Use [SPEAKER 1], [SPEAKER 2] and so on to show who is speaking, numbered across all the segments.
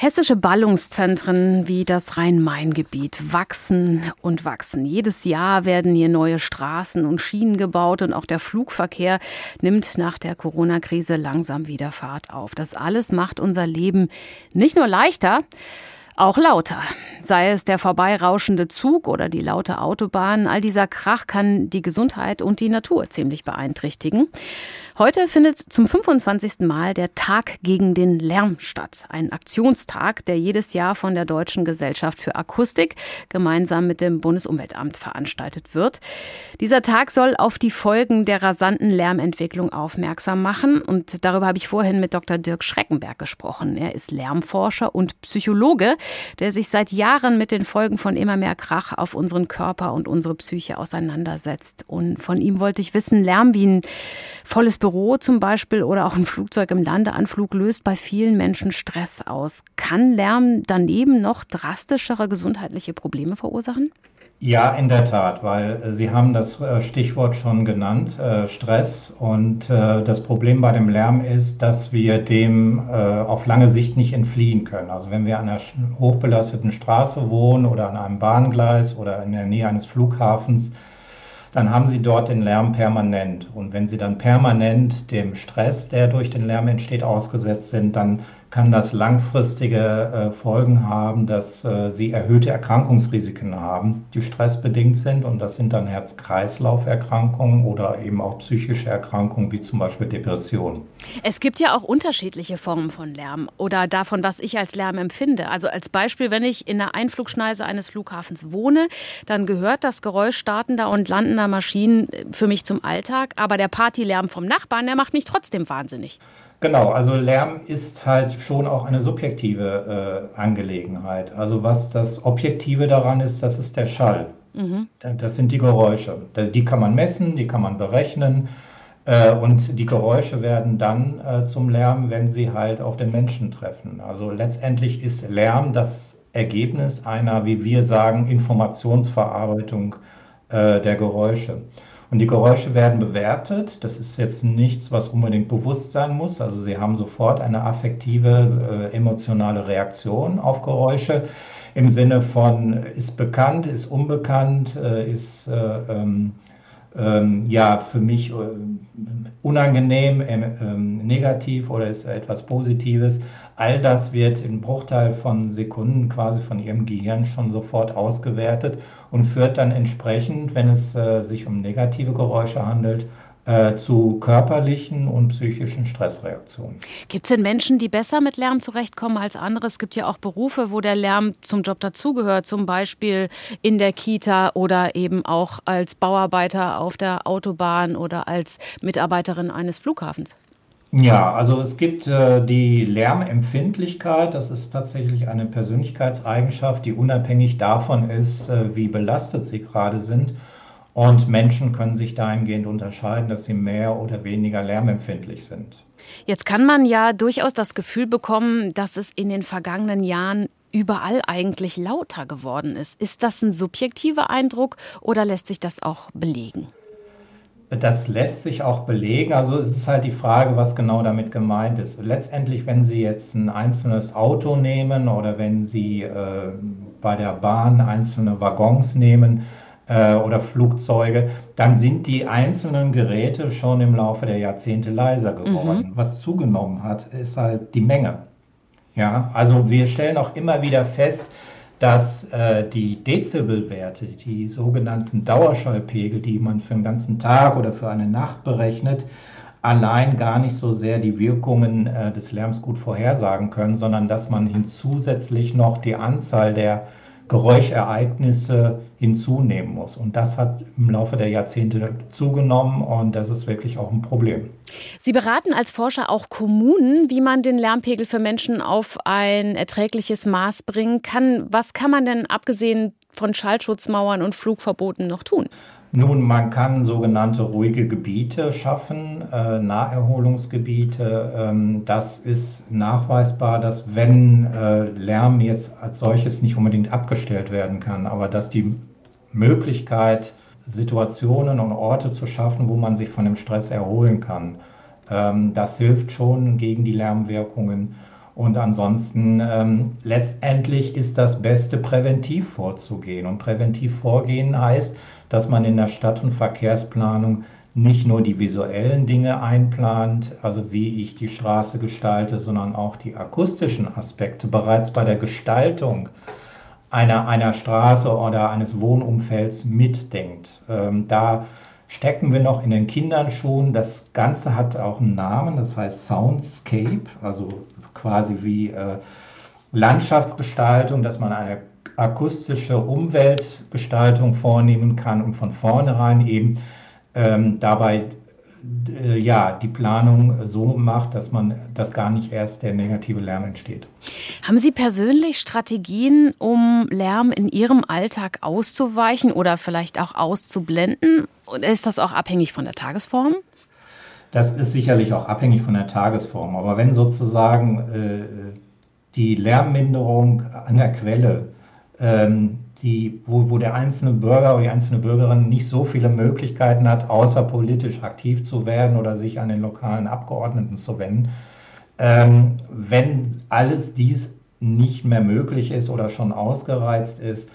[SPEAKER 1] Hessische Ballungszentren wie das Rhein-Main-Gebiet wachsen und wachsen. Jedes Jahr werden hier neue Straßen und Schienen gebaut und auch der Flugverkehr nimmt nach der Corona-Krise langsam wieder Fahrt auf. Das alles macht unser Leben nicht nur leichter, auch lauter. Sei es der vorbeirauschende Zug oder die laute Autobahn, all dieser Krach kann die Gesundheit und die Natur ziemlich beeinträchtigen. Heute findet zum 25. Mal der Tag gegen den Lärm statt. Ein Aktionstag, der jedes Jahr von der Deutschen Gesellschaft für Akustik gemeinsam mit dem Bundesumweltamt veranstaltet wird. Dieser Tag soll auf die Folgen der rasanten Lärmentwicklung aufmerksam machen. Und darüber habe ich vorhin mit Dr. Dirk Schreckenberg gesprochen. Er ist Lärmforscher und Psychologe der sich seit Jahren mit den Folgen von immer mehr Krach auf unseren Körper und unsere Psyche auseinandersetzt. Und von ihm wollte ich wissen, Lärm wie ein volles Büro zum Beispiel oder auch ein Flugzeug im Landeanflug löst bei vielen Menschen Stress aus. Kann Lärm daneben noch drastischere gesundheitliche Probleme verursachen?
[SPEAKER 2] Ja, in der Tat, weil äh, Sie haben das äh, Stichwort schon genannt, äh, Stress. Und das Problem bei dem Lärm ist, dass wir dem auf lange Sicht nicht entfliehen können. Also wenn wir an einer hochbelasteten Straße wohnen oder an einem Bahngleis oder in der Nähe eines Flughafens, dann haben Sie dort den Lärm permanent. Und wenn Sie dann permanent dem Stress, der durch den Lärm entsteht, ausgesetzt sind, dann kann das langfristige äh, Folgen haben, dass äh, sie erhöhte Erkrankungsrisiken haben, die stressbedingt sind. Und das sind dann Herz-Kreislauf-Erkrankungen oder eben auch psychische Erkrankungen wie zum Beispiel Depressionen.
[SPEAKER 1] Es gibt ja auch unterschiedliche Formen von Lärm oder davon, was ich als Lärm empfinde. Also als Beispiel, wenn ich in der Einflugschneise eines Flughafens wohne, dann gehört das Geräusch startender und landender Maschinen äh, für mich zum Alltag. Aber der Partylärm vom Nachbarn, der macht mich trotzdem wahnsinnig.
[SPEAKER 2] Genau, also Lärm ist halt schon auch eine subjektive äh, Angelegenheit. Also was das Objektive daran ist, das ist der Schall. Mhm. Das sind die Geräusche. Die kann man messen, die kann man berechnen. Äh, und die Geräusche werden dann äh, zum Lärm, wenn sie halt auf den Menschen treffen. Also letztendlich ist Lärm das Ergebnis einer, wie wir sagen, Informationsverarbeitung äh, der Geräusche. Und die Geräusche werden bewertet. Das ist jetzt nichts, was unbedingt bewusst sein muss. Also Sie haben sofort eine affektive, äh, emotionale Reaktion auf Geräusche im Sinne von ist bekannt, ist unbekannt, äh, ist äh, ähm, ähm, ja für mich äh, unangenehm, ähm, negativ oder ist etwas Positives. All das wird in Bruchteil von Sekunden quasi von Ihrem Gehirn schon sofort ausgewertet und führt dann entsprechend, wenn es äh, sich um negative Geräusche handelt, äh, zu körperlichen und psychischen Stressreaktionen.
[SPEAKER 1] Gibt es denn Menschen, die besser mit Lärm zurechtkommen als andere? Es gibt ja auch Berufe, wo der Lärm zum Job dazugehört, zum Beispiel in der Kita oder eben auch als Bauarbeiter auf der Autobahn oder als Mitarbeiterin eines Flughafens.
[SPEAKER 2] Ja, also es gibt äh, die Lärmempfindlichkeit. Das ist tatsächlich eine Persönlichkeitseigenschaft, die unabhängig davon ist, äh, wie belastet sie gerade sind. Und Menschen können sich dahingehend unterscheiden, dass sie mehr oder weniger lärmempfindlich sind.
[SPEAKER 1] Jetzt kann man ja durchaus das Gefühl bekommen, dass es in den vergangenen Jahren überall eigentlich lauter geworden ist. Ist das ein subjektiver Eindruck oder lässt sich das auch belegen?
[SPEAKER 2] Das lässt sich auch belegen. Also es ist halt die Frage, was genau damit gemeint ist. Letztendlich, wenn Sie jetzt ein einzelnes Auto nehmen oder wenn Sie äh, bei der Bahn einzelne Waggons nehmen äh, oder Flugzeuge, dann sind die einzelnen Geräte schon im Laufe der Jahrzehnte leiser geworden. Mhm. Was zugenommen hat, ist halt die Menge. Ja, also wir stellen auch immer wieder fest, dass äh, die Dezibelwerte, die sogenannten Dauerschallpegel, die man für einen ganzen Tag oder für eine Nacht berechnet, allein gar nicht so sehr die Wirkungen äh, des Lärms gut vorhersagen können, sondern dass man hinzusätzlich noch die Anzahl der Geräuschereignisse hinzunehmen muss. Und das hat im Laufe der Jahrzehnte zugenommen und das ist wirklich auch ein Problem.
[SPEAKER 1] Sie beraten als Forscher auch Kommunen, wie man den Lärmpegel für Menschen auf ein erträgliches Maß bringen kann. Was kann man denn abgesehen von Schallschutzmauern und Flugverboten noch tun?
[SPEAKER 2] Nun, man kann sogenannte ruhige Gebiete schaffen, äh, Naherholungsgebiete. Ähm, das ist nachweisbar, dass wenn äh, Lärm jetzt als solches nicht unbedingt abgestellt werden kann, aber dass die Möglichkeit, Situationen und Orte zu schaffen, wo man sich von dem Stress erholen kann, ähm, das hilft schon gegen die Lärmwirkungen. Und ansonsten ähm, letztendlich ist das Beste, präventiv vorzugehen. Und präventiv vorgehen heißt, dass man in der Stadt- und Verkehrsplanung nicht nur die visuellen Dinge einplant, also wie ich die Straße gestalte, sondern auch die akustischen Aspekte bereits bei der Gestaltung einer, einer Straße oder eines Wohnumfelds mitdenkt. Ähm, da stecken wir noch in den Kindern schon. Das Ganze hat auch einen Namen, das heißt Soundscape, also quasi wie äh, Landschaftsgestaltung, dass man eine akustische Umweltgestaltung vornehmen kann und von vornherein eben ähm, dabei ja, die Planung so macht, dass man, dass gar nicht erst der negative Lärm entsteht.
[SPEAKER 1] Haben Sie persönlich Strategien, um Lärm in Ihrem Alltag auszuweichen oder vielleicht auch auszublenden? Oder ist das auch abhängig von der Tagesform?
[SPEAKER 2] Das ist sicherlich auch abhängig von der Tagesform. Aber wenn sozusagen äh, die Lärmminderung an der Quelle ähm, die, wo, wo der einzelne Bürger oder die einzelne Bürgerin nicht so viele Möglichkeiten hat, außer politisch aktiv zu werden oder sich an den lokalen Abgeordneten zu wenden. Ähm, wenn alles dies nicht mehr möglich ist oder schon ausgereizt ist,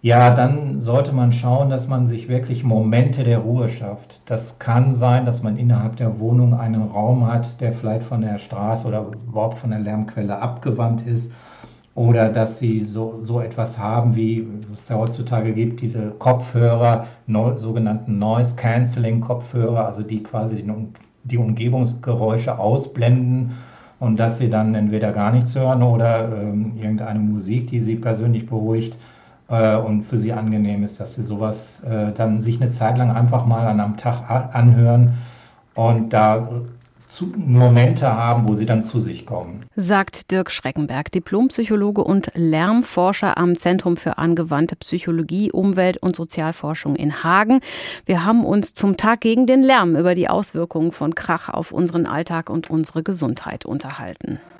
[SPEAKER 2] ja, dann sollte man schauen, dass man sich wirklich Momente der Ruhe schafft. Das kann sein, dass man innerhalb der Wohnung einen Raum hat, der vielleicht von der Straße oder überhaupt von der Lärmquelle abgewandt ist oder dass sie so, so etwas haben, wie es ja heutzutage gibt, diese Kopfhörer, no, sogenannten Noise Cancelling Kopfhörer, also die quasi die, die, Umgebungsgeräusche ausblenden und dass sie dann entweder gar nichts hören oder ähm, irgendeine Musik, die sie persönlich beruhigt äh, und für sie angenehm ist, dass sie sowas äh, dann sich eine Zeit lang einfach mal an einem Tag anhören und da Momente haben, wo sie dann zu sich kommen.
[SPEAKER 1] Sagt Dirk Schreckenberg, Diplompsychologe und Lärmforscher am Zentrum für angewandte Psychologie, Umwelt und Sozialforschung in Hagen. Wir haben uns zum Tag gegen den Lärm über die Auswirkungen von Krach auf unseren Alltag und unsere Gesundheit unterhalten.